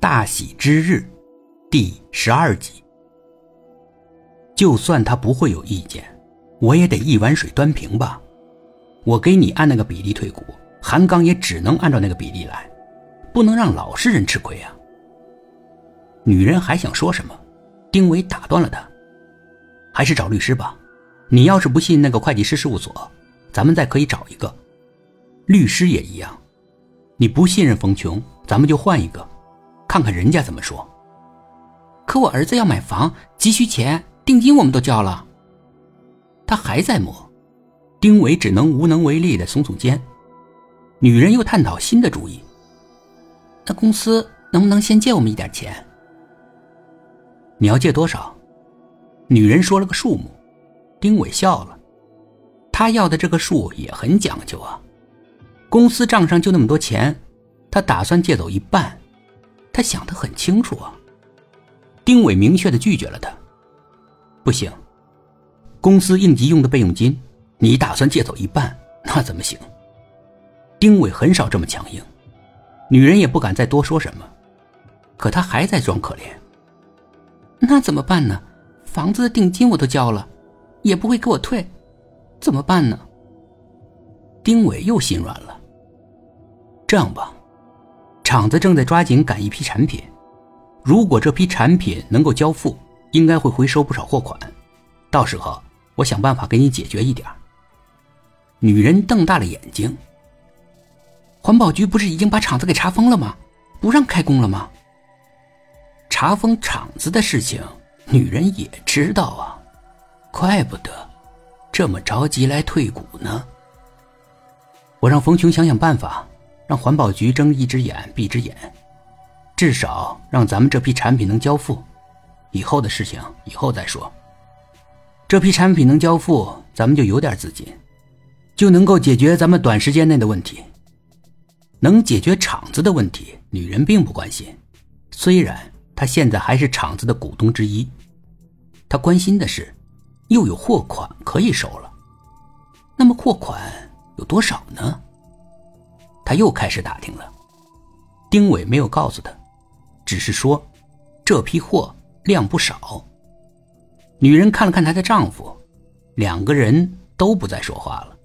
大喜之日，第十二集。就算他不会有意见，我也得一碗水端平吧。我给你按那个比例退股，韩刚也只能按照那个比例来，不能让老实人吃亏啊。女人还想说什么，丁伟打断了她：“还是找律师吧。你要是不信那个会计师事务所，咱们再可以找一个。律师也一样。你不信任冯琼，咱们就换一个，看看人家怎么说。可我儿子要买房，急需钱，定金我们都交了。他还在磨，丁伟只能无能为力的耸耸肩。女人又探讨新的主意：那公司能不能先借我们一点钱？你要借多少？女人说了个数目，丁伟笑了。他要的这个数也很讲究啊。公司账上就那么多钱，他打算借走一半。他想得很清楚啊。丁伟明确的拒绝了他。不行，公司应急用的备用金，你打算借走一半，那怎么行？丁伟很少这么强硬，女人也不敢再多说什么。可他还在装可怜。那怎么办呢？房子的定金我都交了，也不会给我退，怎么办呢？丁伟又心软了。这样吧，厂子正在抓紧赶一批产品，如果这批产品能够交付，应该会回收不少货款，到时候我想办法给你解决一点。女人瞪大了眼睛。环保局不是已经把厂子给查封了吗？不让开工了吗？查封厂子的事情，女人也知道啊，怪不得这么着急来退股呢。我让冯琼想想办法，让环保局睁一只眼闭一只眼，至少让咱们这批产品能交付。以后的事情以后再说。这批产品能交付，咱们就有点资金，就能够解决咱们短时间内的问题。能解决厂子的问题，女人并不关心，虽然。她现在还是厂子的股东之一，她关心的是，又有货款可以收了。那么货款有多少呢？他又开始打听了。丁伟没有告诉他，只是说这批货量不少。女人看了看她的丈夫，两个人都不再说话了。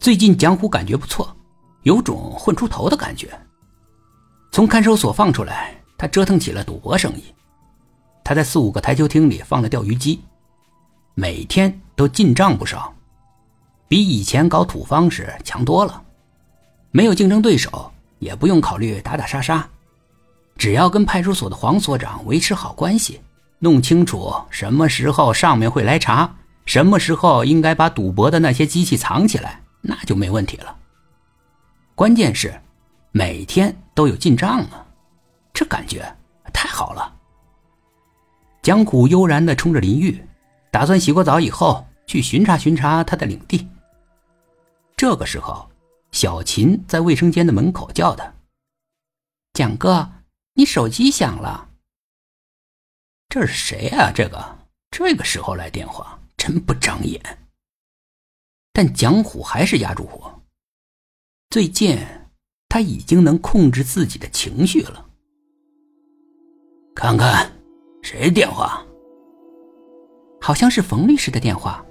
最近蒋虎感觉不错，有种混出头的感觉。从看守所放出来。他折腾起了赌博生意，他在四五个台球厅里放了钓鱼机，每天都进账不少，比以前搞土方时强多了。没有竞争对手，也不用考虑打打杀杀，只要跟派出所的黄所长维持好关系，弄清楚什么时候上面会来查，什么时候应该把赌博的那些机器藏起来，那就没问题了。关键是每天都有进账啊。这感觉太好了。江虎悠然的冲着林玉，打算洗过澡以后去巡查巡查他的领地。这个时候，小琴在卫生间的门口叫他：“蒋哥，你手机响了。”这是谁啊？这个这个时候来电话，真不长眼。但蒋虎还是压住火。最近他已经能控制自己的情绪了。看看，谁电话？好像是冯律师的电话。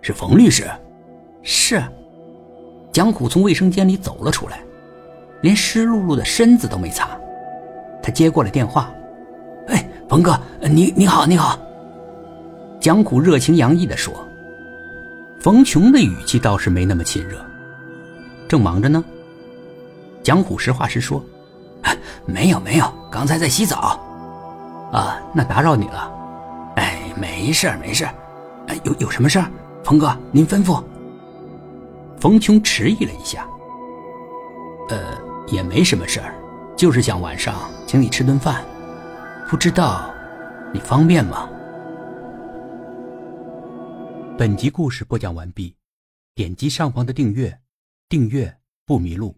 是冯律师？是。蒋虎从卫生间里走了出来，连湿漉漉的身子都没擦。他接过了电话：“哎，冯哥，你你好，你好。”蒋虎热情洋溢的说。冯琼的语气倒是没那么亲热。正忙着呢。蒋虎实话实说：“没有没有，刚才在洗澡。”啊，那打扰你了，哎，没事没事哎，有有什么事儿，冯哥您吩咐。冯琼迟疑了一下，呃，也没什么事儿，就是想晚上请你吃顿饭，不知道你方便吗？本集故事播讲完毕，点击上方的订阅，订阅不迷路。